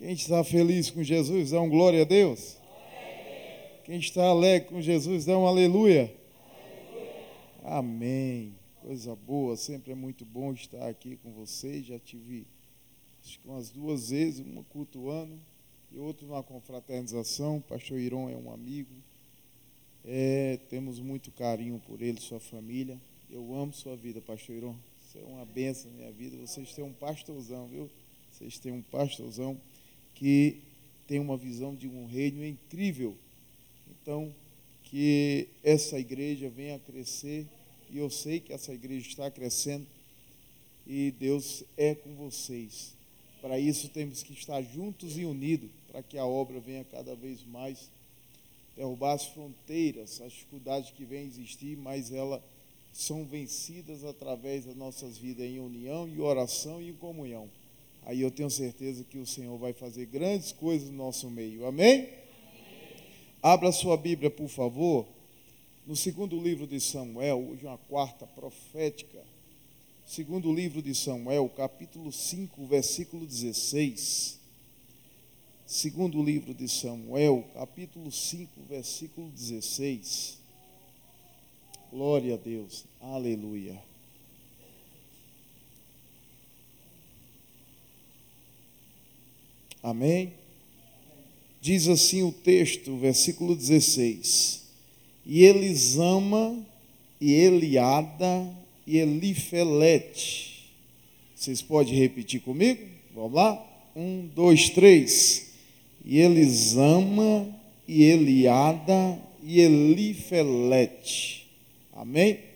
Quem está feliz com Jesus, dá um glória a Deus. Quem está alegre com Jesus, dá um aleluia. Amém. Coisa boa, sempre é muito bom estar aqui com vocês. Já tive acho que umas duas vezes, uma cultuando e outra numa confraternização. O pastor Iron é um amigo. É, temos muito carinho por ele, sua família. Eu amo sua vida, pastor Iron. Isso é uma benção na minha vida. Vocês têm um pastorzão, viu? Vocês têm um pastorzão que tem uma visão de um reino incrível. Então, que essa igreja venha a crescer, e eu sei que essa igreja está crescendo, e Deus é com vocês. Para isso temos que estar juntos e unidos, para que a obra venha cada vez mais derrubar as fronteiras, as dificuldades que vêm existir, mas elas são vencidas através das nossas vidas em união e oração e comunhão. Aí eu tenho certeza que o Senhor vai fazer grandes coisas no nosso meio. Amém? Amém. Abra sua Bíblia, por favor, no segundo livro de Samuel, hoje uma quarta profética. Segundo livro de Samuel, capítulo 5, versículo 16. Segundo livro de Samuel, capítulo 5, versículo 16. Glória a Deus. Aleluia. Amém? Diz assim o texto, versículo 16: E Elisama, e Eliada, e Elifelete. Vocês podem repetir comigo? Vamos lá? Um, dois, três. E Elisama, e Eliada, e Elifelete. Amém?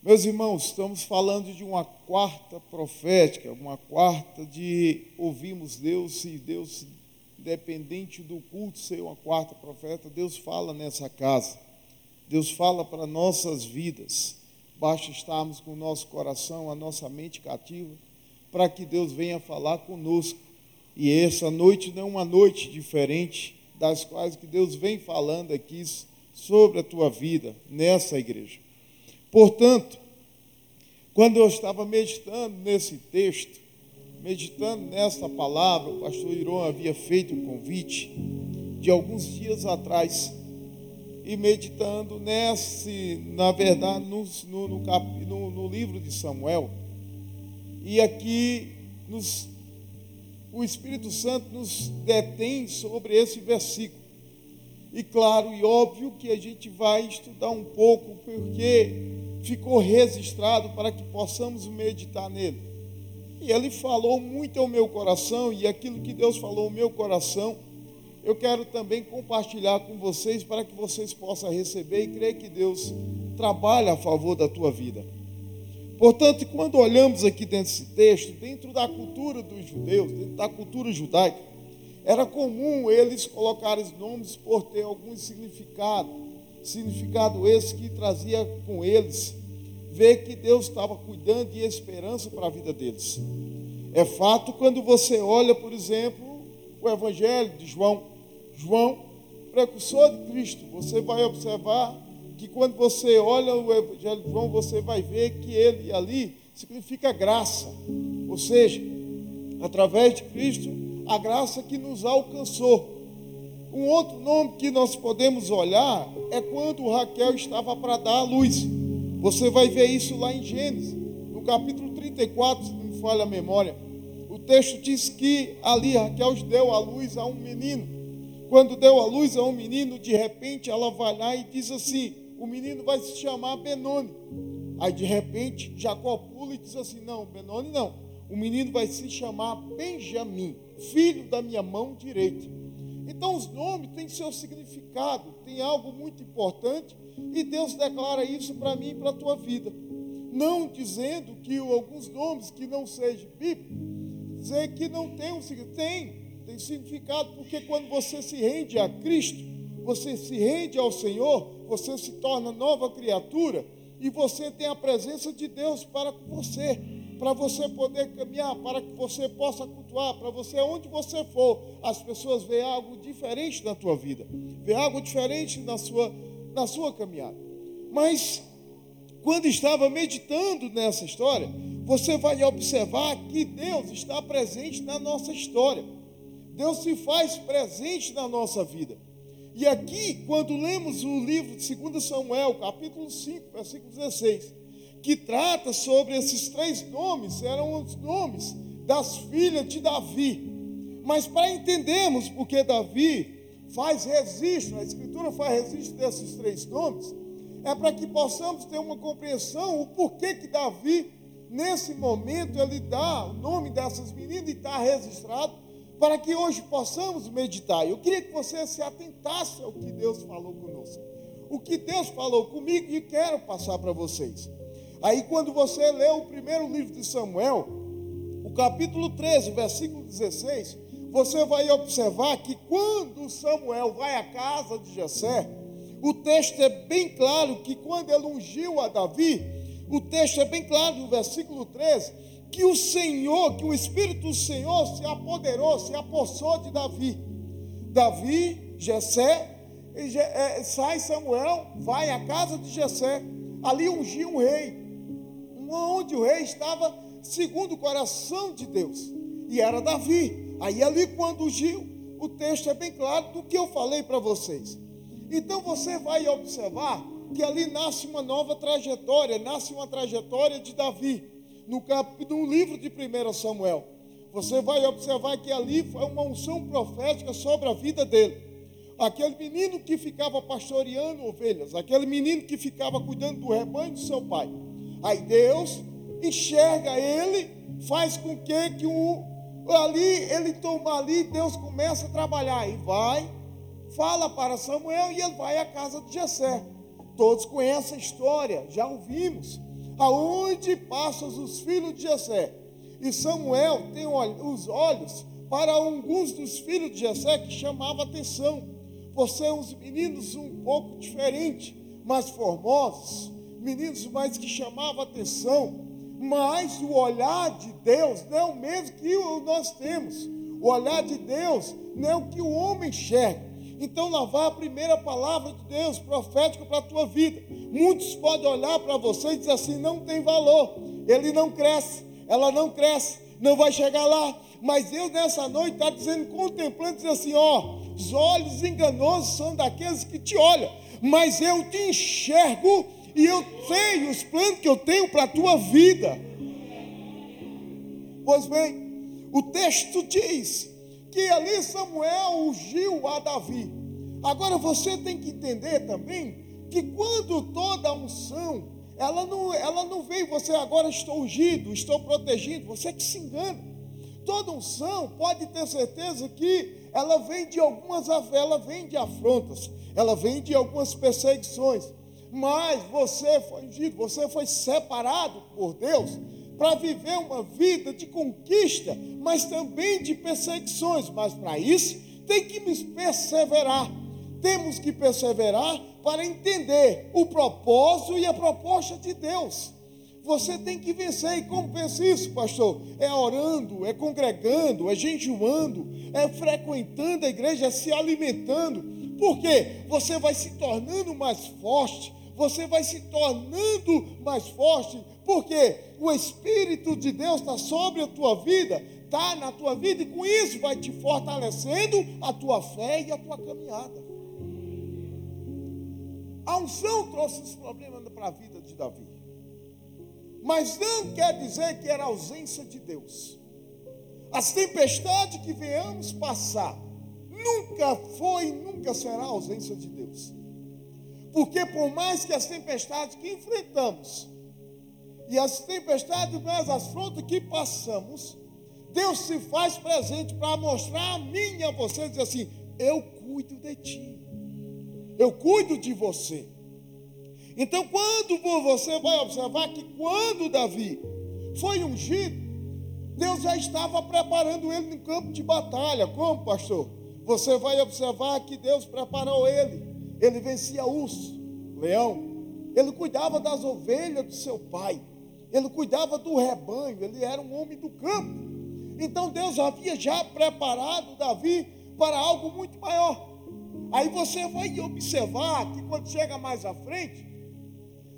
Meus irmãos, estamos falando de uma quarta profética, uma quarta de ouvirmos Deus e Deus, independente do culto ser uma quarta profeta, Deus fala nessa casa. Deus fala para nossas vidas. Basta estarmos com o nosso coração, a nossa mente cativa, para que Deus venha falar conosco. E essa noite não é uma noite diferente das quais que Deus vem falando aqui sobre a tua vida nessa igreja. Portanto, quando eu estava meditando nesse texto, meditando nessa palavra, o pastor Iron havia feito um convite de alguns dias atrás, e meditando nesse, na verdade, no, no, no, no livro de Samuel, e aqui nos, o Espírito Santo nos detém sobre esse versículo. E claro e óbvio que a gente vai estudar um pouco, porque ficou registrado para que possamos meditar nele. E ele falou muito ao meu coração, e aquilo que Deus falou ao meu coração, eu quero também compartilhar com vocês para que vocês possam receber e crer que Deus trabalha a favor da tua vida. Portanto, quando olhamos aqui dentro desse texto, dentro da cultura dos judeus, dentro da cultura judaica, era comum eles colocarem nomes por ter algum significado, significado esse que trazia com eles ver que Deus estava cuidando e esperança para a vida deles. É fato quando você olha, por exemplo, o Evangelho de João, João, precursor de Cristo, você vai observar que quando você olha o Evangelho de João, você vai ver que ele ali significa graça, ou seja, através de Cristo, a graça que nos alcançou. Um outro nome que nós podemos olhar é quando Raquel estava para dar a luz. Você vai ver isso lá em Gênesis, no capítulo 34, se não me falha a memória. O texto diz que ali Raquel deu a luz a um menino. Quando deu a luz a um menino, de repente ela vai lá e diz assim: o menino vai se chamar Benoni. Aí de repente Jacó pula e diz assim: não, Benoni não. O menino vai se chamar Benjamim, filho da minha mão direita. Então os nomes têm seu significado, tem algo muito importante e Deus declara isso para mim e para a tua vida. Não dizendo que alguns nomes que não sejam bíblicos, dizer que não tem um significado. Tem, tem significado, porque quando você se rende a Cristo, você se rende ao Senhor, você se torna nova criatura e você tem a presença de Deus para você, para você poder caminhar, para que você possa cultuar, para você, onde você for, as pessoas veem algo diferente na tua vida, vê algo diferente na sua na sua caminhada. Mas, quando estava meditando nessa história, você vai observar que Deus está presente na nossa história. Deus se faz presente na nossa vida. E aqui, quando lemos o livro de 2 Samuel, capítulo 5, versículo 16, que trata sobre esses três nomes, eram os nomes das filhas de Davi. Mas para entendermos porque Davi faz registro, a Escritura faz registro desses três nomes, é para que possamos ter uma compreensão o porquê que Davi, nesse momento, ele dá o nome dessas meninas e está registrado, para que hoje possamos meditar. Eu queria que você se atentasse ao que Deus falou conosco. O que Deus falou comigo e quero passar para vocês. Aí, quando você lê o primeiro livro de Samuel, o capítulo 13, versículo 16, você vai observar que quando Samuel vai à casa de Jessé, o texto é bem claro que quando ele ungiu a Davi, o texto é bem claro no versículo 13, que o Senhor, que o Espírito do Senhor se apoderou, se apossou de Davi. Davi, Jessé, é, sai Samuel, vai à casa de Jessé, ali ungiu um rei, onde o rei estava segundo o coração de Deus, e era Davi. Aí ali quando ungiu, o texto é bem claro do que eu falei para vocês. Então você vai observar que ali nasce uma nova trajetória, nasce uma trajetória de Davi, no, cap, no livro de 1 Samuel. Você vai observar que ali foi uma unção profética sobre a vida dele. Aquele menino que ficava pastoreando ovelhas, aquele menino que ficava cuidando do rebanho do seu pai. Aí Deus enxerga ele, faz com que, que o, ali ele toma ali, Deus começa a trabalhar e vai fala para Samuel e ele vai à casa de Jessé. Todos conhecem a história, já ouvimos. Aonde passam os filhos de Jessé? E Samuel tem os olhos para alguns dos filhos de Jessé que chamava atenção. Você é uns meninos um pouco diferentes, mais formosos, meninos mais que chamavam atenção. Mas o olhar de Deus não é o mesmo que nós temos. O olhar de Deus não é o que o homem enxerga. Então lá vai a primeira palavra de Deus profética para a tua vida. Muitos podem olhar para você e dizer assim: não tem valor, ele não cresce, ela não cresce, não vai chegar lá. Mas Deus nessa noite está dizendo, contemplando, diz assim: ó, os olhos enganosos são daqueles que te olham, mas eu te enxergo e eu sei os planos que eu tenho para a tua vida. Pois bem, o texto diz que ali Samuel ungiu a Davi. Agora você tem que entender também que quando toda unção, ela não, ela não vem, você agora estou ungido, estou protegido, você que se engana. Toda unção pode ter certeza que ela vem de algumas, ela vem de afrontas, ela vem de algumas perseguições. Mas você foi ungido, você foi separado por Deus para viver uma vida de conquista, mas também de perseguições. Mas para isso tem que perseverar. Temos que perseverar para entender o propósito e a proposta de Deus. Você tem que vencer. E como vence isso, pastor? É orando, é congregando, é jejuando, é frequentando a igreja, é se alimentando. Porque você vai se tornando mais forte, você vai se tornando mais forte, porque o Espírito de Deus está sobre a tua vida, está na tua vida, e com isso vai te fortalecendo a tua fé e a tua caminhada. A unção trouxe esse problema para a vida de Davi. Mas não quer dizer que era ausência de Deus. As tempestades que venhamos passar, nunca foi e nunca será ausência de Deus. Porque por mais que as tempestades que enfrentamos, e as tempestades, as afrontas que passamos, Deus se faz presente para mostrar a mim e a você, dizer assim: eu cuido de ti, eu cuido de você. Então, quando você vai observar que quando Davi foi ungido, Deus já estava preparando ele no campo de batalha. Como, pastor? Você vai observar que Deus preparou ele. Ele vencia urso, leão. Ele cuidava das ovelhas do seu pai ele cuidava do rebanho, ele era um homem do campo. Então Deus havia já preparado Davi para algo muito maior. Aí você vai observar que quando chega mais à frente,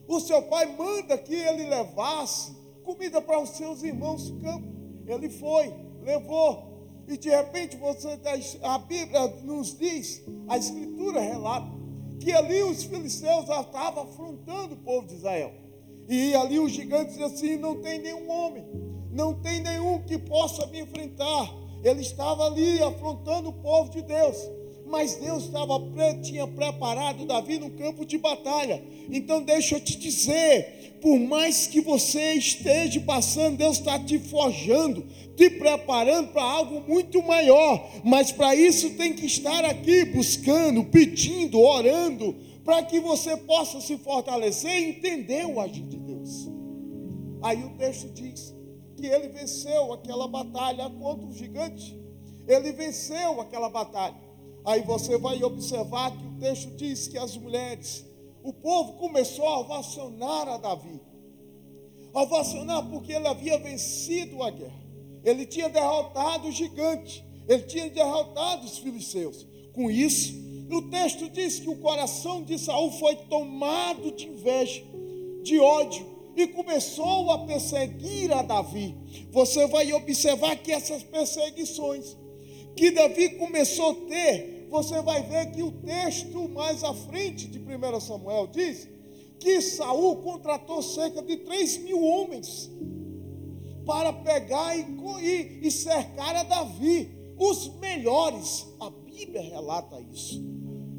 o seu pai manda que ele levasse comida para os seus irmãos do campo. Ele foi, levou. E de repente você a Bíblia nos diz, a Escritura relata que ali os filisteus estavam afrontando o povo de Israel. E ali os gigantes diziam assim: não tem nenhum homem, não tem nenhum que possa me enfrentar. Ele estava ali afrontando o povo de Deus. Mas Deus estava, tinha preparado Davi no campo de batalha. Então deixa eu te dizer, por mais que você esteja passando, Deus está te forjando, te preparando para algo muito maior. Mas para isso tem que estar aqui buscando, pedindo, orando, para que você possa se fortalecer e entender o agir de Deus. Aí o texto diz que ele venceu aquela batalha contra o gigante. Ele venceu aquela batalha. Aí você vai observar que o texto diz que as mulheres, o povo começou a ovacionar a Davi. Ovacionar porque ele havia vencido a guerra. Ele tinha derrotado o gigante. Ele tinha derrotado os filisteus. Com isso, o texto diz que o coração de Saul foi tomado de inveja, de ódio, e começou a perseguir a Davi. Você vai observar que essas perseguições que Davi começou a ter, você vai ver que o texto mais à frente de 1 Samuel diz que Saul contratou cerca de 3 mil homens para pegar e, e, e cercar a Davi, os melhores. A Bíblia relata isso.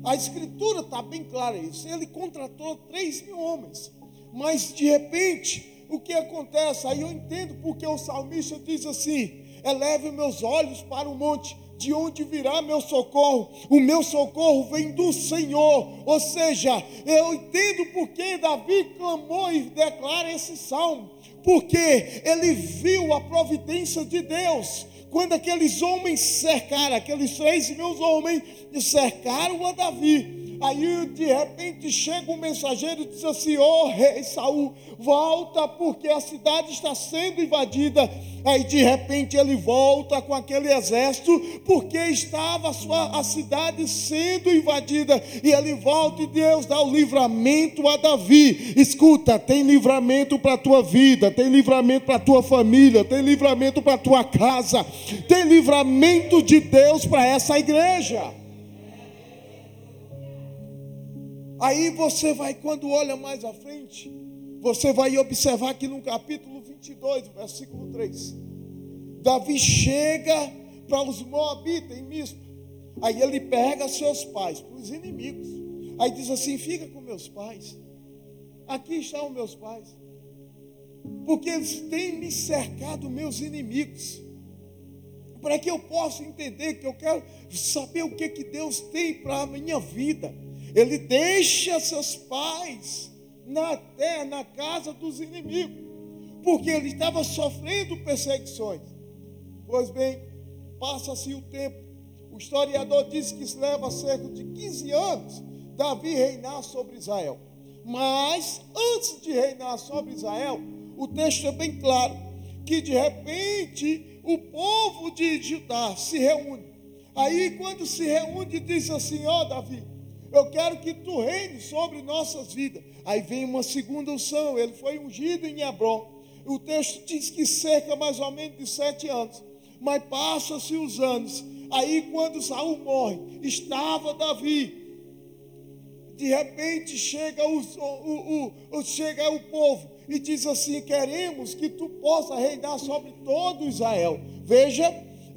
A escritura está bem clara isso. Ele contratou 3 mil homens. Mas de repente, o que acontece? Aí eu entendo porque o salmista diz assim: eleve meus olhos para o monte, de onde virá meu socorro? O meu socorro vem do Senhor. Ou seja, eu entendo porque Davi clamou e declara esse salmo, porque ele viu a providência de Deus. Quando aqueles homens cercaram, aqueles três mil homens cercaram a Davi, Aí de repente chega um mensageiro e diz assim: Ô oh, rei Saul, volta porque a cidade está sendo invadida. Aí de repente ele volta com aquele exército, porque estava a, sua, a cidade sendo invadida. E ele volta e Deus dá o livramento a Davi. Escuta, tem livramento para a tua vida, tem livramento para a tua família, tem livramento para a tua casa, tem livramento de Deus para essa igreja. Aí você vai, quando olha mais à frente, você vai observar que no capítulo 22, versículo 3, Davi chega para os Moabitas em Mispa. Aí ele pega seus pais, para os inimigos. Aí diz assim: fica com meus pais. Aqui estão meus pais. Porque eles têm me cercado, meus inimigos. Para que eu possa entender que eu quero saber o que, que Deus tem para a minha vida. Ele deixa seus pais na terra, na casa dos inimigos, porque ele estava sofrendo perseguições. Pois bem, passa-se o tempo. O historiador diz que leva cerca de 15 anos Davi reinar sobre Israel. Mas antes de reinar sobre Israel, o texto é bem claro que de repente o povo de Judá se reúne. Aí quando se reúne diz assim: ó oh, Davi, eu quero que tu reines sobre nossas vidas. Aí vem uma segunda unção. Ele foi ungido em Hebron. O texto diz que cerca mais ou menos de sete anos. Mas passam-se os anos. Aí quando Saul morre, estava Davi. De repente chega o, o, o, chega o povo e diz assim: queremos que tu possa reinar sobre todo Israel. Veja,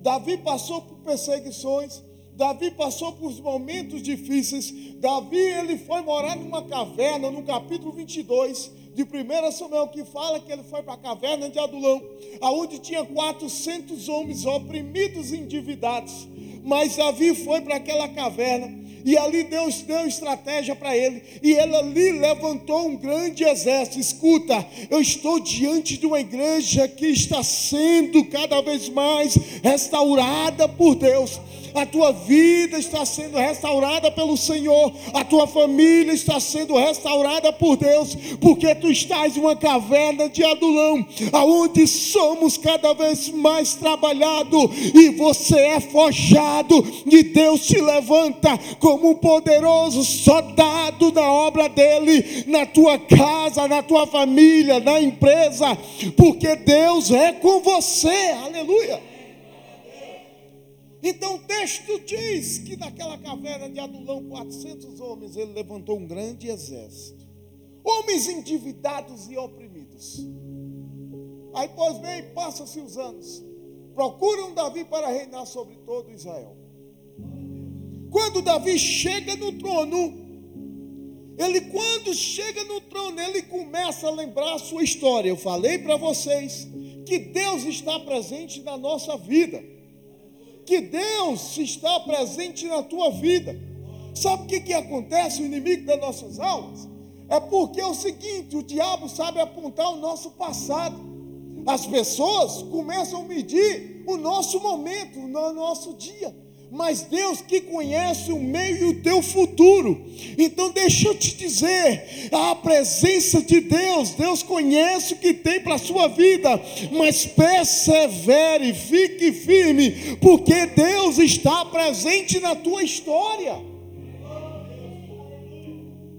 Davi passou por perseguições, Davi passou por momentos difíceis. Davi ele foi morar numa caverna, no capítulo 22 de 1 Samuel, que fala que ele foi para a caverna de Adulão, aonde tinha 400 homens oprimidos e endividados. Mas Davi foi para aquela caverna e ali Deus deu estratégia para ele. E ele ali levantou um grande exército. Escuta, eu estou diante de uma igreja que está sendo cada vez mais restaurada por Deus a tua vida está sendo restaurada pelo Senhor, a tua família está sendo restaurada por Deus, porque tu estás em uma caverna de adulão, aonde somos cada vez mais trabalhado e você é forjado e Deus te levanta como um poderoso soldado na obra dele, na tua casa, na tua família, na empresa, porque Deus é com você. Aleluia. Então o texto diz que naquela caverna de Adulão, 400 homens, ele levantou um grande exército. Homens endividados e oprimidos. Aí, pois bem, passa-se os anos. Procuram Davi para reinar sobre todo Israel. Quando Davi chega no trono, ele quando chega no trono, ele começa a lembrar a sua história. Eu falei para vocês que Deus está presente na nossa vida. Que Deus está presente na tua vida. Sabe o que, que acontece, o inimigo das nossas almas? É porque é o seguinte: o diabo sabe apontar o nosso passado. As pessoas começam a medir o nosso momento, o nosso dia mas Deus que conhece o meio e o teu futuro. Então deixa eu te dizer, a presença de Deus, Deus conhece o que tem para a sua vida, mas persevere, fique firme, porque Deus está presente na tua história.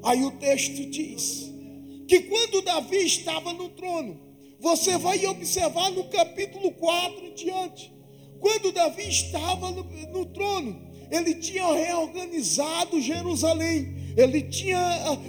Aí o texto diz que quando Davi estava no trono, você vai observar no capítulo 4 em diante quando Davi estava no, no trono, ele tinha reorganizado Jerusalém, ele tinha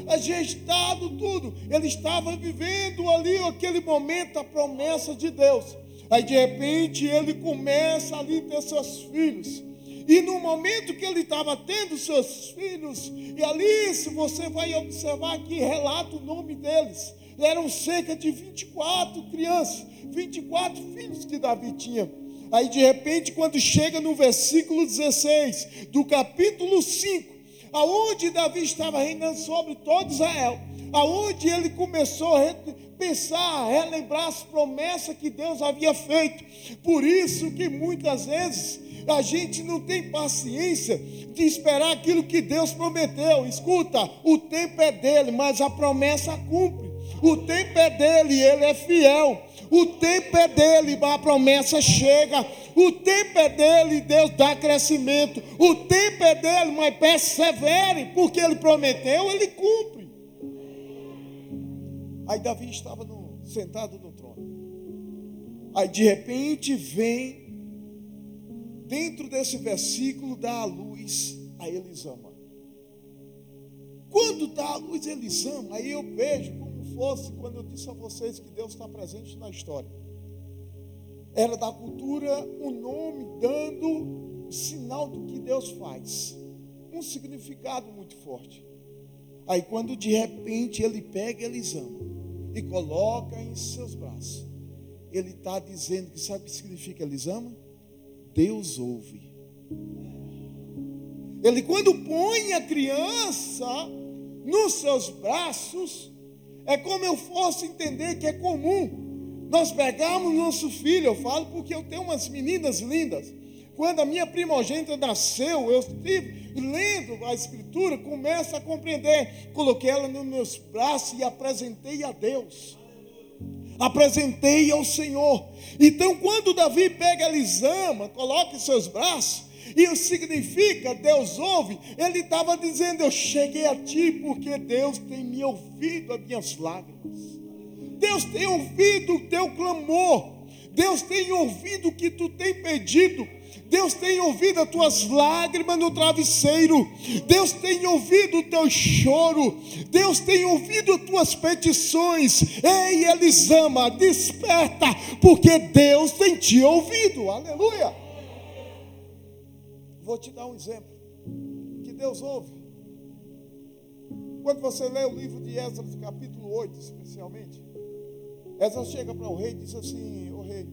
ajeitado tudo, ele estava vivendo ali aquele momento, a promessa de Deus. Aí de repente ele começa ali ter seus filhos. E no momento que ele estava tendo seus filhos, e ali, se você vai observar aqui, relata o nome deles. Eram cerca de 24 crianças, 24 filhos que Davi tinha. Aí de repente, quando chega no versículo 16 do capítulo 5, aonde Davi estava reinando sobre todo Israel, aonde ele começou a pensar, a relembrar as promessas que Deus havia feito. Por isso que muitas vezes a gente não tem paciência de esperar aquilo que Deus prometeu. Escuta, o tempo é dele, mas a promessa cumpre. O tempo é dele, ele é fiel. O tempo é dele, a promessa chega. O tempo é dele, Deus dá crescimento. O tempo é dele, mas persevere, porque ele prometeu, ele cumpre. Aí Davi estava no, sentado no trono. Aí de repente vem, dentro desse versículo, dá a luz a Elisama. Quando dá a luz a Elisama, aí eu vejo fosse quando eu disse a vocês que Deus está presente na história. Era da cultura um nome dando sinal do que Deus faz. Um significado muito forte. Aí quando de repente ele pega Elisama e coloca em seus braços, ele está dizendo que sabe o que significa Elisama? Deus ouve. Ele quando põe a criança nos seus braços, é como eu fosse entender que é comum. Nós pegamos nosso filho, eu falo porque eu tenho umas meninas lindas. Quando a minha primogênita nasceu, eu estive lendo a escritura, começo a compreender. Coloquei ela nos meus braços e apresentei a Deus. Apresentei ao Senhor. Então, quando Davi pega Elisama, coloca em seus braços, e significa Deus ouve. Ele estava dizendo: Eu cheguei a ti porque Deus tem me ouvido as minhas lágrimas. Deus tem ouvido o teu clamor. Deus tem ouvido o que tu tem pedido. Deus tem ouvido as tuas lágrimas no travesseiro. Deus tem ouvido o teu choro. Deus tem ouvido as tuas petições. Ei, Elisama, desperta, porque Deus tem te ouvido. Aleluia. Vou te dar um exemplo que Deus ouve. Quando você lê o livro de Esdras, capítulo 8, especialmente, Esdras chega para o rei e diz assim: Ô rei,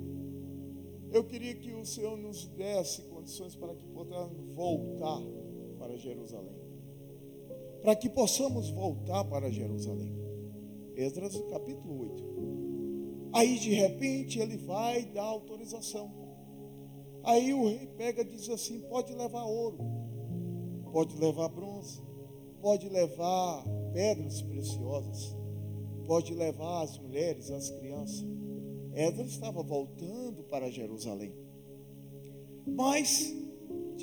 eu queria que o Senhor nos desse condições para que possamos voltar para Jerusalém. Para que possamos voltar para Jerusalém. Esdras capítulo 8. Aí de repente ele vai dar autorização. Aí o rei pega e diz assim: pode levar ouro, pode levar bronze, pode levar pedras preciosas, pode levar as mulheres, as crianças. Edras estava voltando para Jerusalém. Mas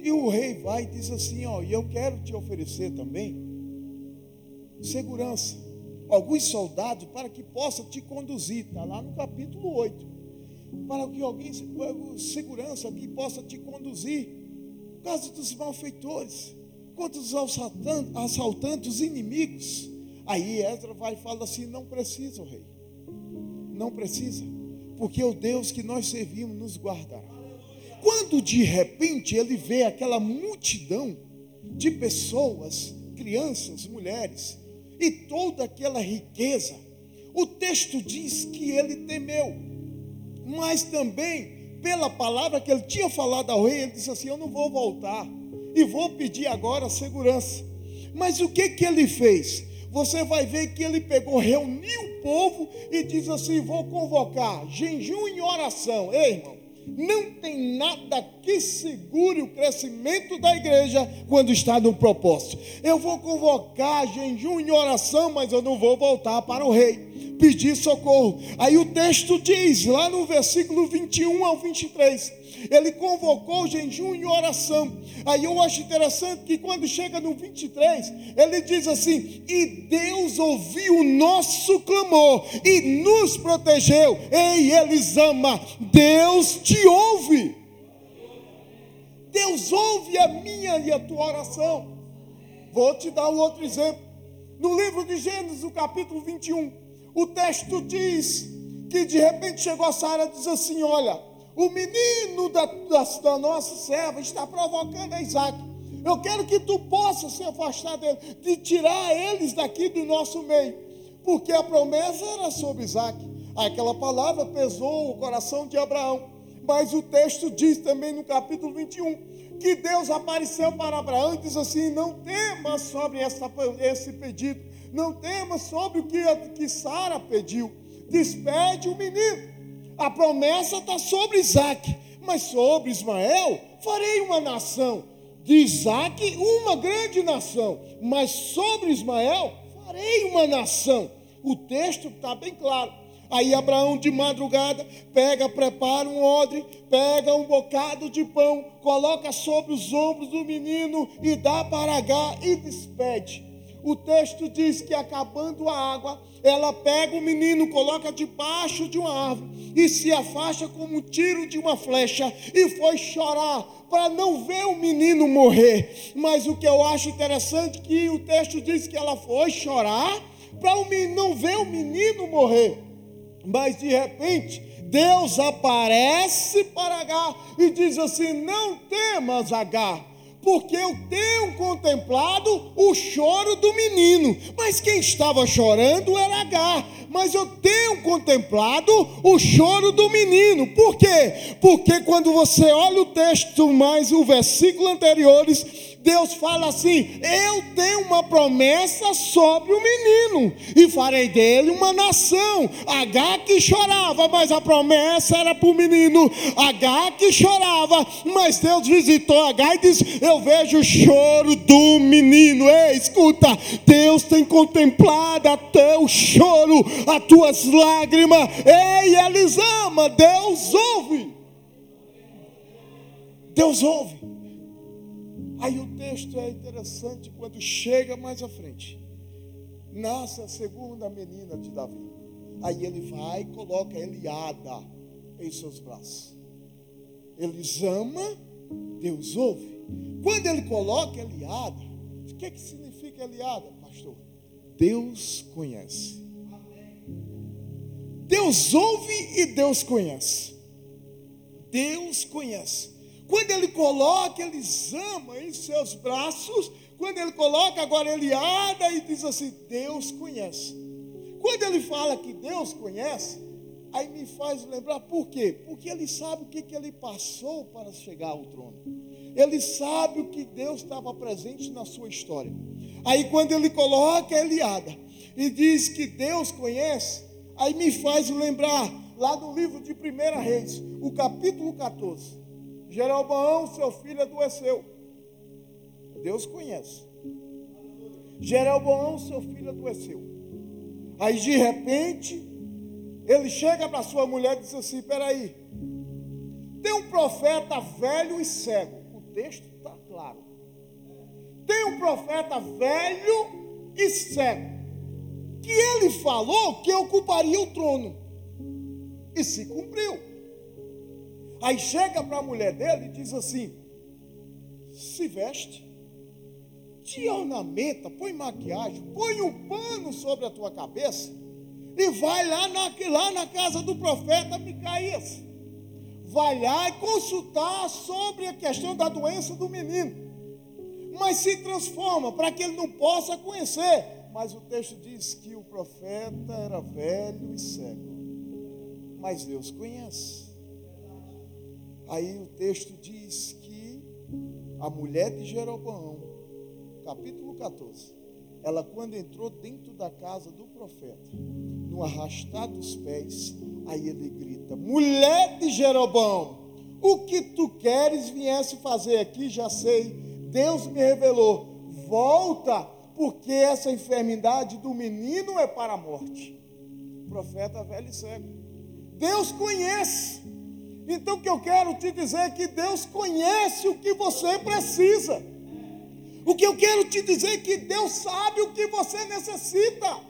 e o rei vai e diz assim: ó, e eu quero te oferecer também segurança, alguns soldados para que possa te conduzir. Está lá no capítulo 8 para que alguém, segurança, que possa te conduzir por causa dos malfeitores, contra os assaltantes, assaltantes, os inimigos. Aí Ezra vai e fala assim: não precisa, rei, não precisa, porque o Deus que nós servimos nos guardará. Quando de repente ele vê aquela multidão de pessoas, crianças, mulheres, e toda aquela riqueza, o texto diz que ele temeu, mas também, pela palavra que ele tinha falado ao rei, ele disse assim: Eu não vou voltar, e vou pedir agora segurança. Mas o que, que ele fez? Você vai ver que ele pegou, reuniu o povo e diz assim: Vou convocar jejum e oração. Ei, irmão, não tem nada que segure o crescimento da igreja quando está no propósito. Eu vou convocar jejum e oração, mas eu não vou voltar para o rei pedir socorro. Aí o texto diz, lá no versículo 21 ao 23, ele convocou jejum e oração. Aí eu acho interessante que quando chega no 23, ele diz assim: E Deus ouviu o nosso clamor e nos protegeu. Ei, Elisama, Deus te ouve. Deus ouve a minha e a tua oração. Vou te dar um outro exemplo. No livro de Gênesis, no capítulo 21, o texto diz que de repente chegou a Sara e diz assim: Olha, o menino da, da, da nossa serva está provocando a Isaac. Eu quero que tu possas se afastar dele, de tirar eles daqui do nosso meio, porque a promessa era sobre Isaac. Aquela palavra pesou o coração de Abraão. Mas o texto diz também no capítulo 21 que Deus apareceu para Abraão e diz assim: Não temas sobre essa, esse pedido, não temas sobre o que, que Sara pediu, despede o menino. A promessa está sobre Isaac, mas sobre Ismael farei uma nação. De Isaac, uma grande nação, mas sobre Ismael farei uma nação. O texto está bem claro. Aí Abraão de madrugada pega, prepara um odre, pega um bocado de pão, coloca sobre os ombros do menino e dá para H e despede. O texto diz que acabando a água, ela pega o menino, coloca debaixo de uma árvore e se afasta como um tiro de uma flecha e foi chorar para não ver o menino morrer. Mas o que eu acho interessante é que o texto diz que ela foi chorar para não ver o menino morrer. Mas de repente, Deus aparece para Agar e diz assim: Não temas, Agar porque eu tenho contemplado o choro do menino. Mas quem estava chorando era Agar. Mas eu tenho contemplado o choro do menino. Por quê? Porque quando você olha o texto mais o versículo anteriores, Deus fala assim: Eu tenho uma promessa sobre o menino, e farei dele uma nação. H que chorava, mas a promessa era para o menino. H que chorava, mas Deus visitou H e disse: Eu vejo o choro do menino. Ei, escuta, Deus tem contemplado até o choro, as tuas lágrimas. Ei, Elisama, Deus ouve. Deus ouve. Aí o texto é interessante quando chega mais à frente. Nasce a segunda menina de Davi. Aí ele vai e coloca Eliada em seus braços. Eles ama, Deus ouve. Quando ele coloca Eliada, o que, que significa Eliada, pastor? Deus conhece. Deus ouve e Deus conhece. Deus conhece. Quando ele coloca Elisama em seus braços, quando ele coloca agora Eliada e diz assim: Deus conhece. Quando ele fala que Deus conhece, aí me faz lembrar por quê? Porque ele sabe o que, que ele passou para chegar ao trono. Ele sabe o que Deus estava presente na sua história. Aí quando ele coloca Eliada e diz que Deus conhece, aí me faz lembrar lá no livro de 1 Reis, o capítulo 14. Jeroboão, seu filho, adoeceu. Deus conhece. Jeroboão, seu filho, adoeceu. Aí de repente, ele chega para sua mulher e diz assim: peraí, tem um profeta velho e cego. O texto está claro. Tem um profeta velho e cego. Que ele falou que ocuparia o trono. E se cumpriu. Aí chega para a mulher dele e diz assim: se veste, te ornamenta, põe maquiagem, põe um pano sobre a tua cabeça e vai lá na, lá na casa do profeta Micaías. Vai lá e consultar sobre a questão da doença do menino. Mas se transforma para que ele não possa conhecer. Mas o texto diz que o profeta era velho e cego. Mas Deus conhece. Aí o texto diz que a mulher de Jeroboão, capítulo 14, ela quando entrou dentro da casa do profeta, no arrastar dos pés, aí ele grita: Mulher de Jeroboão, o que tu queres viesse fazer aqui, já sei. Deus me revelou. Volta, porque essa enfermidade do menino é para a morte. O profeta velho e cego. Deus conhece. Então o que eu quero te dizer é que Deus conhece o que você precisa. O que eu quero te dizer é que Deus sabe o que você necessita.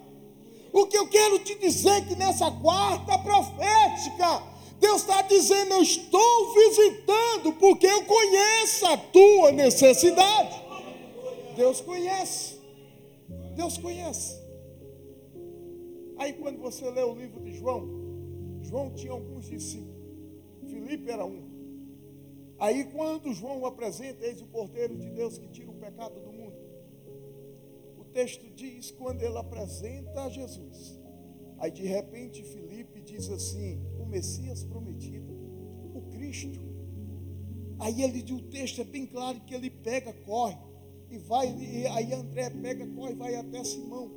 O que eu quero te dizer é que nessa quarta profética, Deus está dizendo: Eu estou visitando, porque eu conheço a tua necessidade. Deus conhece. Deus conhece. Aí quando você lê o livro de João, João tinha alguns discípulos. Filipe era um. Aí quando João apresenta, eis o Cordeiro de Deus que tira o pecado do mundo. O texto diz, quando ele apresenta a Jesus, aí de repente Filipe diz assim, o Messias prometido, o Cristo. Aí ele, o texto é bem claro que ele pega, corre, e vai, e aí André pega, corre, vai até Simão.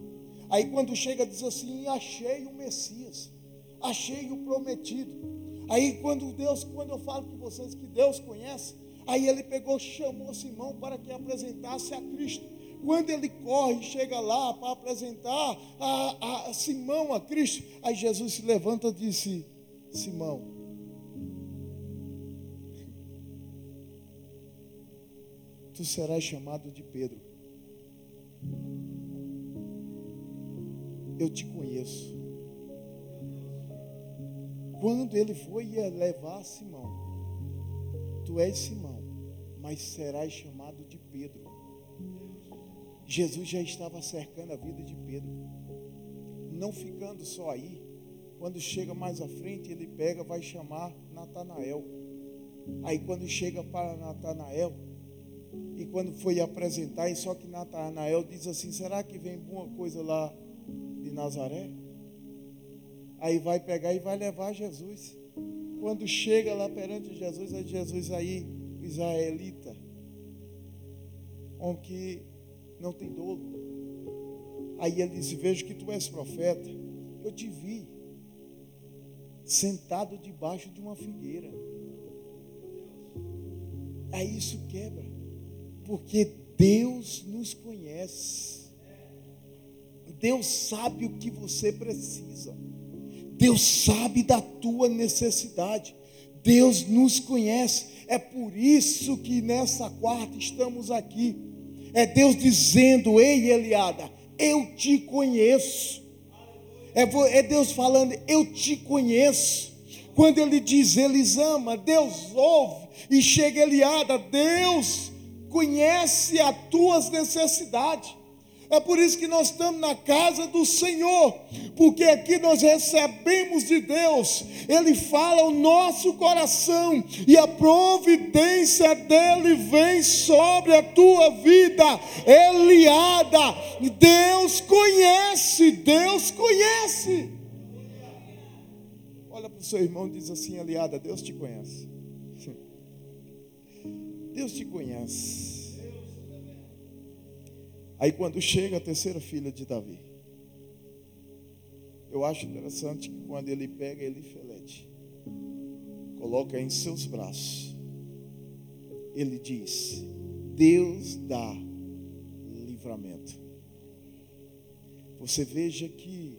Aí quando chega diz assim, achei o Messias, achei o prometido. Aí quando Deus, quando eu falo com vocês que Deus conhece, aí ele pegou, chamou Simão para que apresentasse a Cristo. Quando ele corre, chega lá para apresentar a, a Simão a Cristo, aí Jesus se levanta e disse: Simão, tu serás chamado de Pedro. Eu te conheço quando ele foi levar Simão, tu és Simão, mas serás chamado de Pedro. Jesus já estava cercando a vida de Pedro. Não ficando só aí, quando chega mais à frente, ele pega, vai chamar Natanael. Aí quando chega para Natanael, e quando foi apresentar, e só que Natanael diz assim: será que vem alguma coisa lá de Nazaré? Aí vai pegar e vai levar Jesus. Quando chega lá perante Jesus, aí Jesus aí, israelita, homem que não tem dolo. Aí ele disse: Vejo que tu és profeta. Eu te vi sentado debaixo de uma figueira. Aí isso quebra, porque Deus nos conhece. Deus sabe o que você precisa. Deus sabe da tua necessidade. Deus nos conhece. É por isso que nessa quarta estamos aqui. É Deus dizendo: Ei, Eliada, eu te conheço. É, é Deus falando: Eu te conheço. Quando ele diz, Eles ama, Deus ouve. E chega Eliada, Deus conhece as tuas necessidades. É por isso que nós estamos na casa do Senhor, porque aqui nós recebemos de Deus, Ele fala o nosso coração, e a providência dele vem sobre a tua vida, Eliada. Deus conhece, Deus conhece. Olha para o seu irmão e diz assim: Eliada, Deus te conhece. Deus te conhece. Aí quando chega a terceira filha de Davi, eu acho interessante que quando ele pega Elifelete, coloca em seus braços, ele diz: Deus dá livramento. Você veja que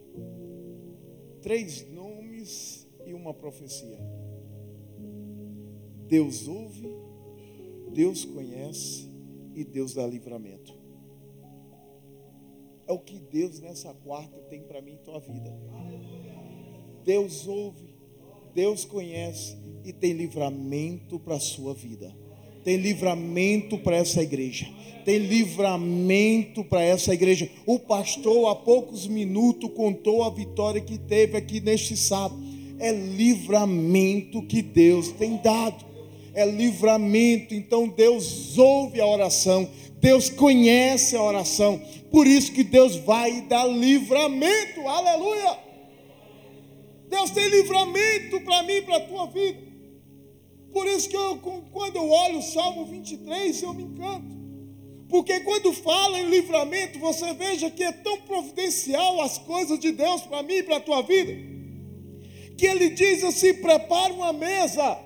três nomes e uma profecia. Deus ouve, Deus conhece e Deus dá livramento. É o que Deus nessa quarta tem para mim e tua vida. Deus ouve, Deus conhece e tem livramento para a sua vida. Tem livramento para essa igreja. Tem livramento para essa igreja. O pastor, há poucos minutos, contou a vitória que teve aqui neste sábado. É livramento que Deus tem dado. É livramento. Então Deus ouve a oração. Deus conhece a oração. Por isso que Deus vai dar livramento. Aleluia. Deus tem livramento para mim e para a tua vida. Por isso que eu, quando eu olho o Salmo 23, eu me encanto. Porque quando fala em livramento, você veja que é tão providencial as coisas de Deus para mim e para a tua vida. Que ele diz assim: prepara uma mesa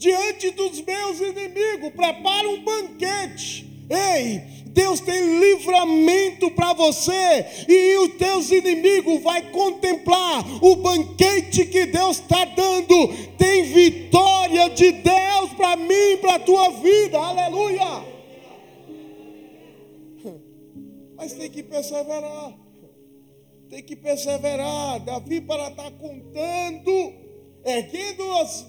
diante dos meus inimigos, prepara um banquete. Ei, Deus tem livramento para você e os teus inimigos vai contemplar o banquete que Deus está dando. Tem vitória de Deus para mim, para a tua vida. Aleluia. Mas tem que perseverar. Tem que perseverar. Davi para estar contando, erguendo as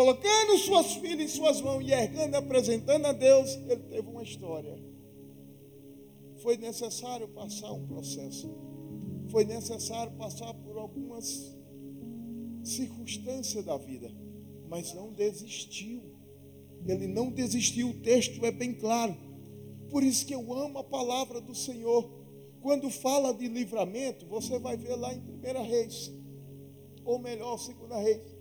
colocando suas filhas em suas mãos e ergando, apresentando a Deus, ele teve uma história. Foi necessário passar um processo. Foi necessário passar por algumas circunstâncias da vida, mas não desistiu. Ele não desistiu, o texto é bem claro. Por isso que eu amo a palavra do Senhor. Quando fala de livramento, você vai ver lá em 1 Reis, ou melhor, 2 Reis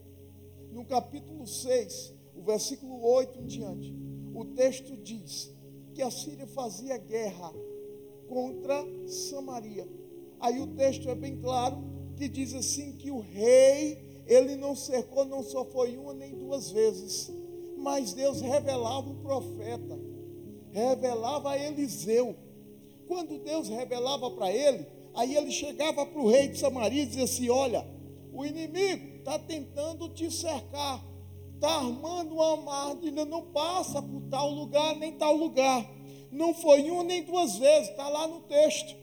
no capítulo 6, o versículo 8 em diante, o texto diz que a Síria fazia guerra contra Samaria. Aí o texto é bem claro que diz assim que o rei, ele não cercou, não só foi uma nem duas vezes, mas Deus revelava o profeta, revelava a Eliseu. Quando Deus revelava para ele, aí ele chegava para o rei de Samaria e dizia assim: Olha, o inimigo está tentando te cercar, está armando uma armadilha, não passa por tal lugar nem tal lugar. Não foi uma nem duas vezes, está lá no texto.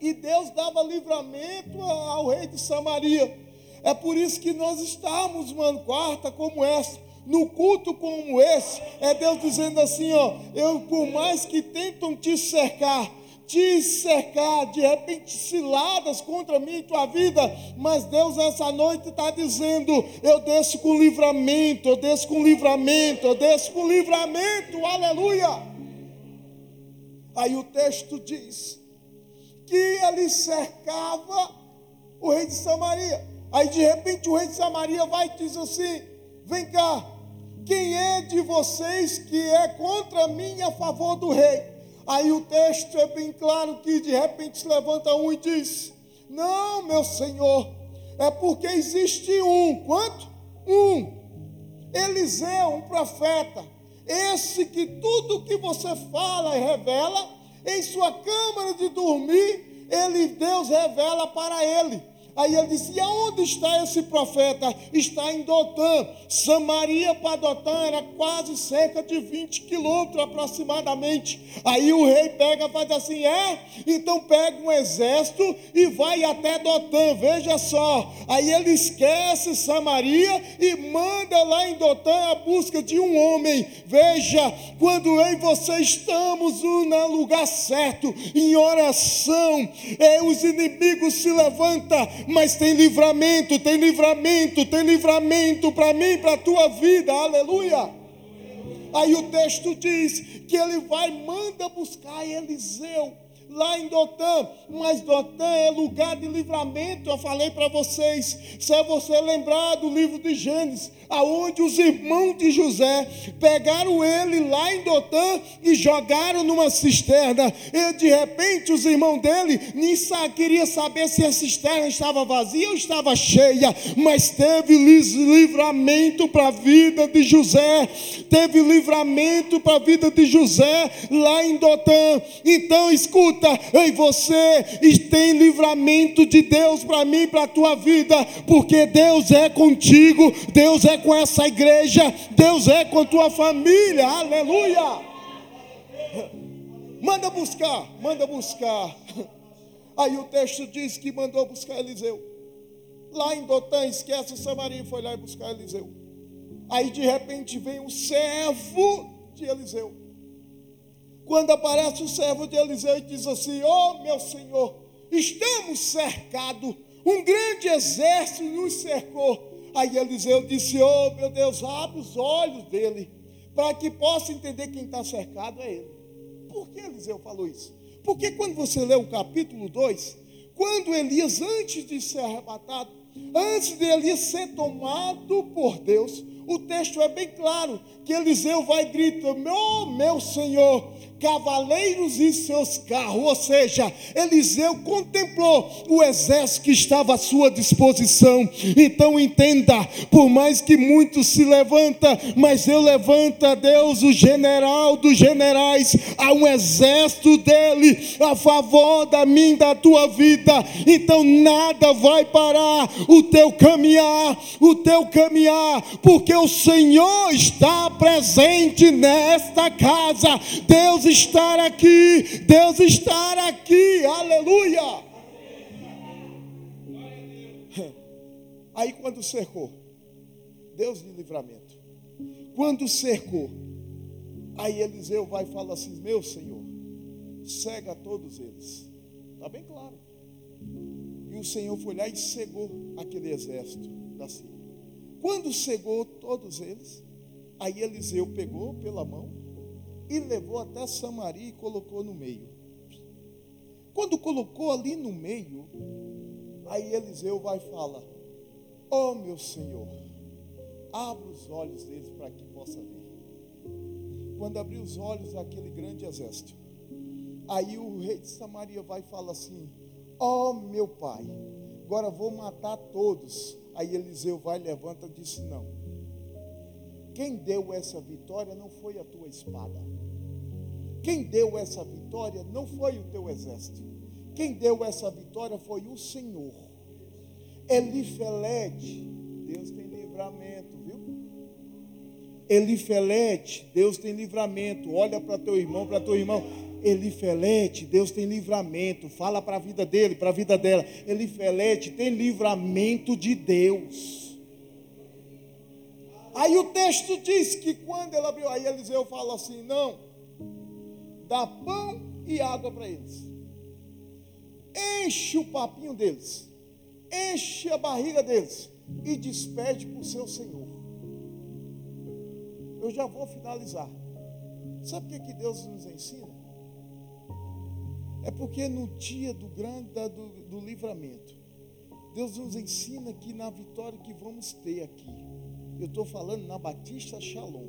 E Deus dava livramento ao rei de Samaria. É por isso que nós estamos, mano, quarta como essa, no culto como esse, é Deus dizendo assim, ó, eu por mais que tentam te cercar, te cercar, de repente ciladas contra mim e tua vida, mas Deus essa noite está dizendo: eu desço com livramento, eu desço com livramento, eu desço com livramento, aleluia. Aí o texto diz que ele cercava o rei de Samaria. Aí de repente o rei de Samaria vai e diz assim: vem cá, quem é de vocês que é contra mim a favor do rei? Aí o texto é bem claro que de repente se levanta um e diz: Não, meu Senhor, é porque existe um. Quanto? Um. Eliseu, um profeta. Esse que tudo que você fala e revela, em sua câmara de dormir, ele, Deus revela para ele. Aí ele disse: E aonde está esse profeta? Está em Dotã. Samaria para Dotã era quase cerca de 20 quilômetros aproximadamente. Aí o rei pega e faz assim: É? Então pega um exército e vai até Dotã. Veja só. Aí ele esquece Samaria e manda lá em Dotã a busca de um homem. Veja, quando eu e você estamos no lugar certo, em oração, é, os inimigos se levantam mas tem livramento, tem livramento, tem livramento para mim, para a tua vida, aleluia. Aí o texto diz que ele vai, manda buscar Eliseu lá em Dotã, mas Dotã é lugar de livramento. Eu falei para vocês, se é você lembrar do livro de Gênesis, aonde os irmãos de José pegaram ele lá em Dotã e jogaram numa cisterna. E de repente os irmãos dele nem queria saber se a cisterna estava vazia ou estava cheia, mas teve livramento para a vida de José, teve livramento para a vida de José lá em Dotã. Então escuta, ei você tem livramento de Deus para mim, para a tua vida, porque Deus é contigo, Deus é com essa igreja, Deus é com a tua família, aleluia. Manda buscar, manda buscar. Aí o texto diz que mandou buscar Eliseu. Lá em Dotã, esquece Samaria, foi lá e buscar Eliseu. Aí de repente vem o servo de Eliseu. Quando aparece o servo de Eliseu e diz assim: Oh meu senhor, estamos cercados, um grande exército nos cercou. Aí Eliseu disse: Oh meu Deus, abre os olhos dele, para que possa entender quem está cercado é ele. Por que Eliseu falou isso? Porque quando você lê o capítulo 2, quando Elias, antes de ser arrebatado, antes de Elias ser tomado por Deus, o texto é bem claro que Eliseu vai gritar: Meu, meu Senhor, cavaleiros e seus carros, ou seja, Eliseu contemplou o exército que estava à sua disposição. Então entenda, por mais que muitos se levanta, mas eu levanto a Deus, o general dos generais, há um exército dele a favor da minha, da tua vida. Então nada vai parar o teu caminhar, o teu caminhar, porque o Senhor está presente nesta casa. Deus estar aqui, Deus estar aqui, aleluia. Aí quando cercou, Deus de livramento. Quando cercou, aí Eliseu vai e fala assim: Meu Senhor, cega todos eles. Está bem claro. E o Senhor foi lá e cegou aquele exército da Síria. Quando cegou todos eles, aí Eliseu pegou pela mão e levou até Samaria e colocou no meio. Quando colocou ali no meio, aí Eliseu vai e fala: Oh meu Senhor, abra os olhos deles para que possa ver. Quando abriu os olhos daquele grande exército, aí o rei de Samaria vai e fala assim: Oh meu pai, agora vou matar todos. Aí Eliseu vai, levanta e disse: Não. Quem deu essa vitória não foi a tua espada. Quem deu essa vitória não foi o teu exército. Quem deu essa vitória foi o Senhor. Elifelete, Deus tem livramento, viu? Elifelete, Deus tem livramento. Olha para teu irmão, para teu irmão. Elifelete, Deus tem livramento. Fala para a vida dele, para a vida dela. Elifelete tem livramento de Deus. Aí o texto diz que quando ele abriu, aí Eliseu fala assim: não dá pão e água para eles. Enche o papinho deles, enche a barriga deles e despede para o seu Senhor. Eu já vou finalizar. Sabe o que, que Deus nos ensina? É porque no dia do grande do, do livramento, Deus nos ensina que na vitória que vamos ter aqui, eu estou falando na Batista Shalom,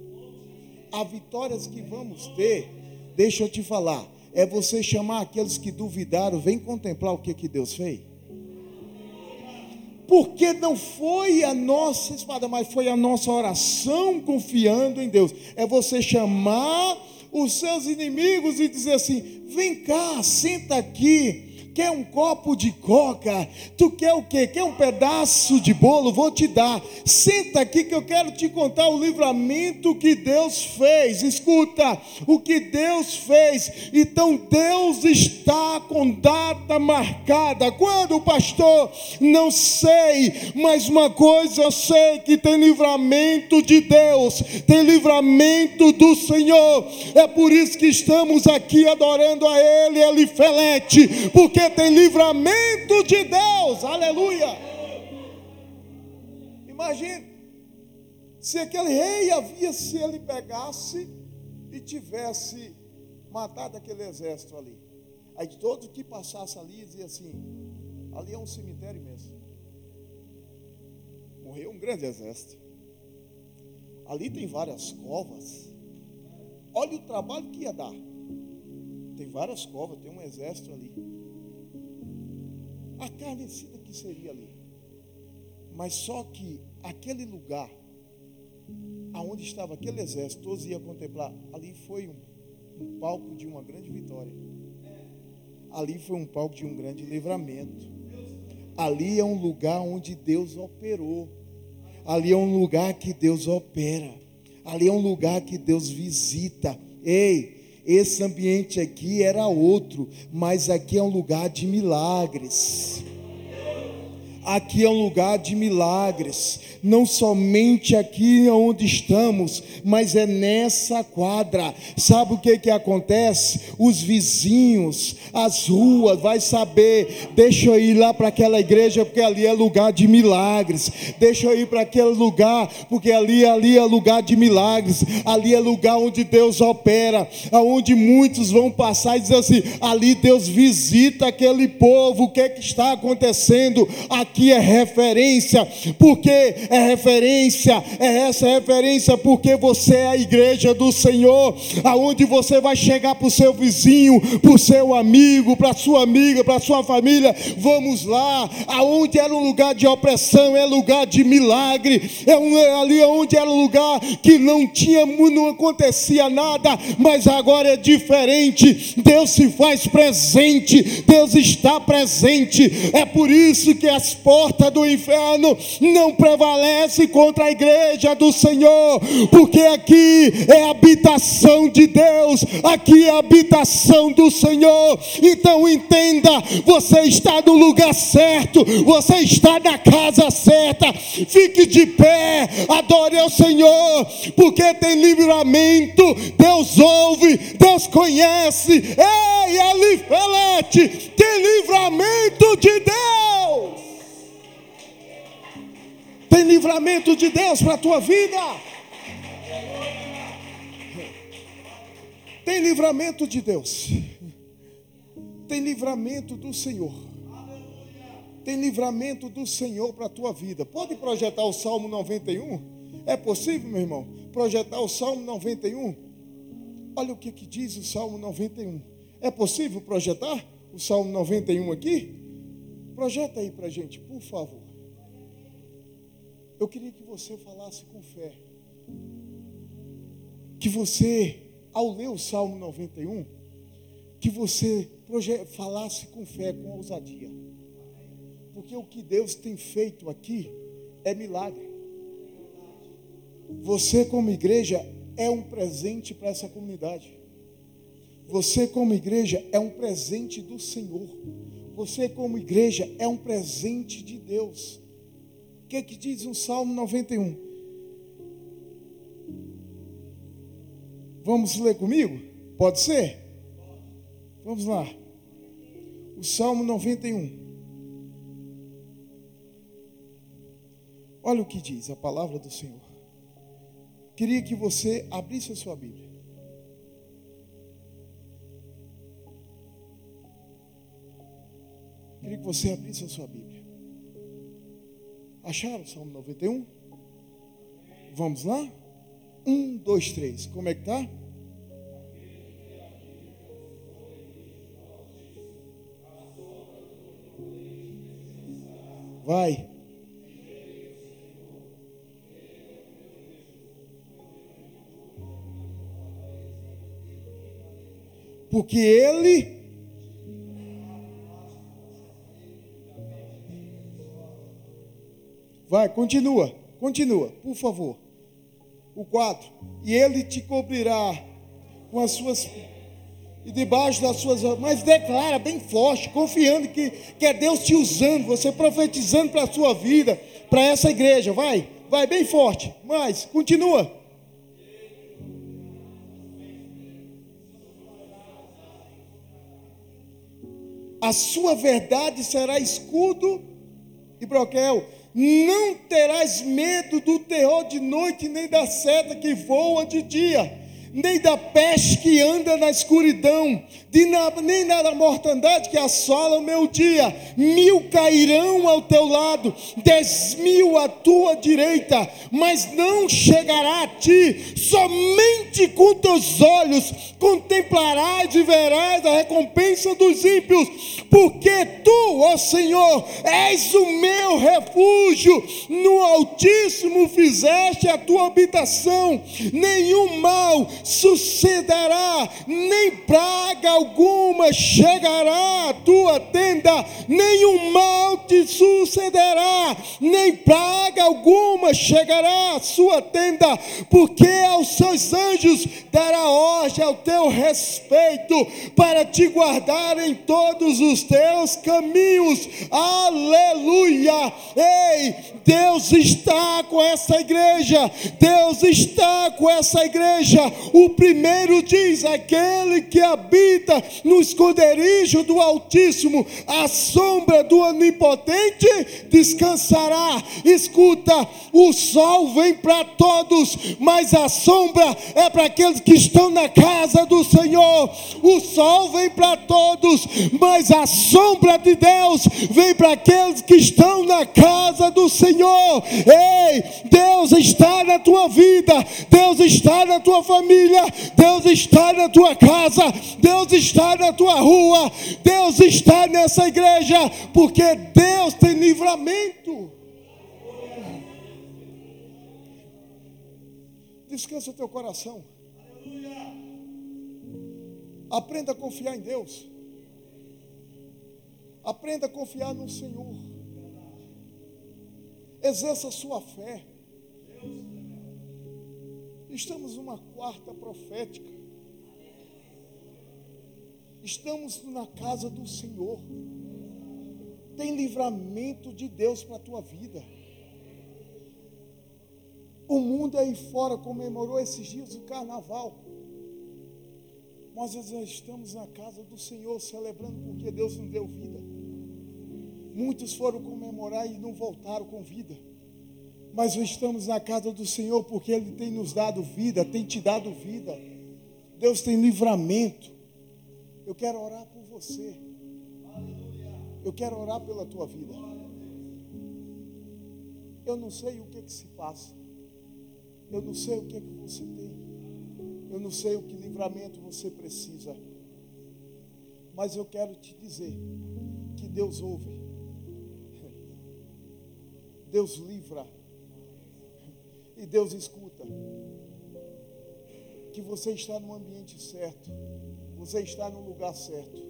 a vitórias que vamos ter Deixa eu te falar. É você chamar aqueles que duvidaram, vem contemplar o que, que Deus fez. Porque não foi a nossa espada, mas foi a nossa oração confiando em Deus. É você chamar os seus inimigos e dizer assim: vem cá, senta aqui Quer um copo de coca? Tu quer o quê? Quer um pedaço de bolo? Vou te dar. Senta aqui que eu quero te contar o livramento que Deus fez. Escuta, o que Deus fez. Então Deus está com data marcada. Quando, pastor? Não sei, mas uma coisa eu sei que tem livramento de Deus, tem livramento do Senhor. É por isso que estamos aqui adorando a Ele, Ele felete, porque porque tem livramento de Deus, aleluia. Imagine, se aquele rei havia, se ele pegasse e tivesse matado aquele exército ali, aí todo que passasse ali dizia assim: ali é um cemitério imenso. Morreu um grande exército. Ali tem várias covas. Olha o trabalho que ia dar. Tem várias covas, tem um exército ali a carnecida que seria ali. Mas só que aquele lugar, aonde estava aquele exército, todos iam contemplar, ali foi um, um palco de uma grande vitória. Ali foi um palco de um grande livramento. Ali é um lugar onde Deus operou. Ali é um lugar que Deus opera. Ali é um lugar que Deus visita. Ei, esse ambiente aqui era outro, mas aqui é um lugar de milagres. Aqui é um lugar de milagres, não somente aqui onde estamos, mas é nessa quadra. Sabe o que que acontece? Os vizinhos, as ruas, vai saber. Deixa eu ir lá para aquela igreja porque ali é lugar de milagres. Deixa eu ir para aquele lugar porque ali ali é lugar de milagres. Ali é lugar onde Deus opera, aonde muitos vão passar e dizer assim: ali Deus visita aquele povo. O que é que está acontecendo? Aqui é referência, porque é referência, é essa referência, porque você é a igreja do Senhor, aonde você vai chegar para o seu vizinho, para o seu amigo, para a sua amiga, para a sua família. Vamos lá, aonde era um lugar de opressão, é lugar de milagre, é, um, é ali onde era um lugar que não tinha, não acontecia nada, mas agora é diferente. Deus se faz presente, Deus está presente. É por isso que as portas do inferno não prevalecem contra a igreja do Senhor, porque aqui é habitação de Deus, aqui é habitação do Senhor. Então entenda, você está no lugar certo, você está na casa certa. Fique de pé, adore ao Senhor, porque tem livramento. Deus ouve, Deus conhece. Ei, Elifelete, tem livramento de Deus. Tem livramento de Deus para a tua vida. Tem livramento de Deus. Tem livramento do Senhor. Tem livramento do Senhor para a tua vida. Pode projetar o Salmo 91? É possível, meu irmão? Projetar o Salmo 91? Olha o que, que diz o Salmo 91. É possível projetar o Salmo 91 aqui? Projeta aí para gente, por favor. Eu queria que você falasse com fé. Que você, ao ler o Salmo 91, que você falasse com fé, com ousadia. Porque o que Deus tem feito aqui é milagre. Você, como igreja, é um presente para essa comunidade. Você, como igreja, é um presente do Senhor. Você, como igreja, é um presente de Deus que, que diz o Salmo 91? Vamos ler comigo? Pode ser? Vamos lá. O Salmo 91. Olha o que diz a palavra do Senhor. Queria que você abrisse a sua Bíblia. Queria que você abrisse a sua Bíblia. Acharam o Salmo 91? Vamos lá? Um, dois, três. Como é que tá? Vai. Porque ele Vai, continua, continua, por favor. O 4. E ele te cobrirá com as suas. E debaixo das suas. Mas declara bem forte, confiando que, que é Deus te usando, você profetizando para a sua vida, para essa igreja. Vai, vai bem forte. Mais, continua. A sua verdade será escudo e broquel não terás medo do terror de noite, nem da seta que voa de dia, nem da peste que anda na escuridão, na, nem da mortandade que assola o meu dia. Mil cairão ao teu lado, dez mil à tua direita, mas não chegará a ti. Somente com teus olhos contemplarás e verás a recompensa dos ímpios, porque tu, ó Senhor, és o meu refúgio. No Altíssimo fizeste a tua habitação, nenhum mal sucederá, nem praga alguma chegará à tua tenda, nenhum mal te sucederá, nem praga alguma chegará à sua tenda, porque aos seus anjos dará ordem ao teu respeito, para te guardar em todos os teus caminhos. Aleluia! Ei, Deus está com essa igreja, Deus está com essa igreja. O primeiro diz: aquele que habita no esconderijo do Altíssimo, a sombra do Onipotente descansará. Escuta, o sol vem para todos, mas a sombra é para aqueles que estão na casa do Senhor. O sol vem para todos, mas a sombra de Deus vem para aqueles que estão na casa do Senhor. Ei, Deus está na tua vida, Deus está na tua família, Deus está na tua casa, Deus está na tua rua, Deus está nessa igreja, porque Deus tem livramento. Descansa o teu coração. Aprenda a confiar em Deus. Aprenda a confiar no Senhor. Exerça a sua fé. Estamos numa quarta profética. Estamos na casa do Senhor. Tem livramento de Deus para a tua vida. O mundo aí fora comemorou esses dias o carnaval. Nós estamos na casa do Senhor celebrando porque Deus nos deu vida. Muitos foram comemorar e não voltaram com vida. Mas estamos na casa do Senhor porque Ele tem nos dado vida, tem te dado vida. Deus tem livramento. Eu quero orar por você. Eu quero orar pela tua vida. Eu não sei o que, que se passa. Eu não sei o que, que você tem. Eu não sei o que livramento você precisa. Mas eu quero te dizer que Deus ouve. Deus livra. E Deus escuta. Que você está no ambiente certo. Você está no lugar certo.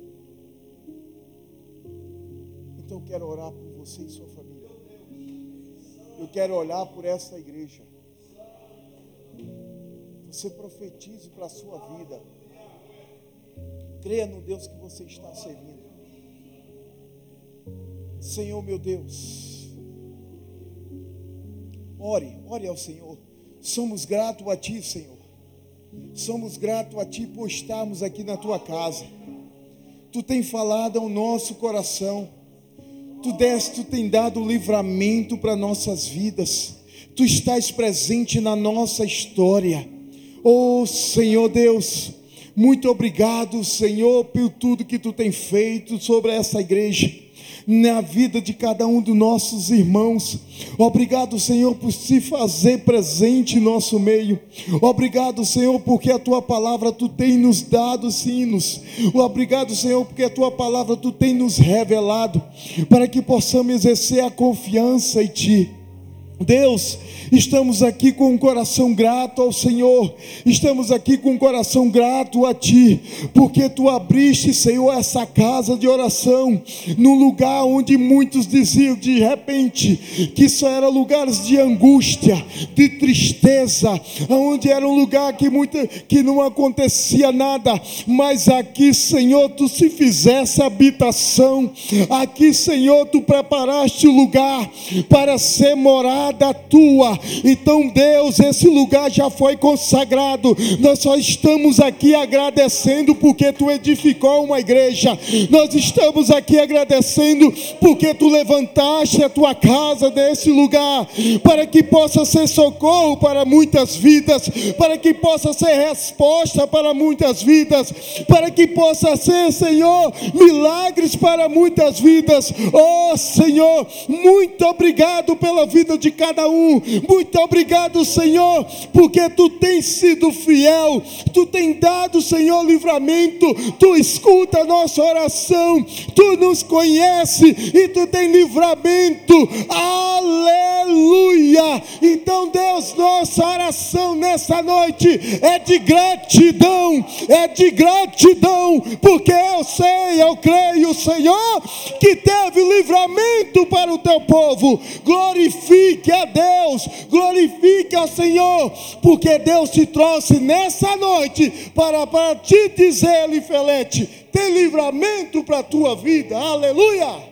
Então eu quero orar por você e sua família. Eu quero olhar por essa igreja. Você profetize para a sua vida. Creia no Deus que você está servindo. Senhor meu Deus. Ore, ore ao Senhor. Somos gratos a Ti, Senhor. Somos gratos a Ti por estarmos aqui na Tua casa. Tu tem falado ao nosso coração. Tu deste, Tu tem dado livramento para nossas vidas. Tu estás presente na nossa história. Oh Senhor Deus, muito obrigado, Senhor, por tudo que tu tem feito sobre essa igreja, na vida de cada um dos nossos irmãos. Obrigado, Senhor, por se fazer presente em nosso meio. Obrigado, Senhor, porque a tua palavra tu tem nos dado sinos. Obrigado, Senhor, porque a tua palavra tu tem nos revelado para que possamos exercer a confiança em ti. Deus, Estamos aqui com um coração grato ao Senhor, estamos aqui com um coração grato a Ti, porque Tu abriste, Senhor, essa casa de oração, num lugar onde muitos diziam de repente que só era lugares de angústia, de tristeza, onde era um lugar que, muita, que não acontecia nada, mas aqui, Senhor, Tu se fizesse habitação, aqui, Senhor, Tu preparaste o lugar para ser morada Tua então, Deus, esse lugar já foi consagrado. Nós só estamos aqui agradecendo porque tu edificou uma igreja. Nós estamos aqui agradecendo porque tu levantaste a tua casa desse lugar para que possa ser socorro para muitas vidas, para que possa ser resposta para muitas vidas, para que possa ser, Senhor, milagres para muitas vidas. Oh, Senhor, muito obrigado pela vida de cada um. Muito obrigado, Senhor, porque tu tens sido fiel, tu tens dado, Senhor, livramento, tu escuta a nossa oração, tu nos conhece e tu tens livramento. Aleluia! Então, Deus, nossa oração nessa noite é de gratidão, é de gratidão, porque eu sei, eu creio, Senhor, que teve livramento para o teu povo. Glorifique a Deus, glorifique ao Senhor, porque Deus te trouxe nessa noite para, para te dizer, Lifelete, tem livramento para a tua vida. Aleluia!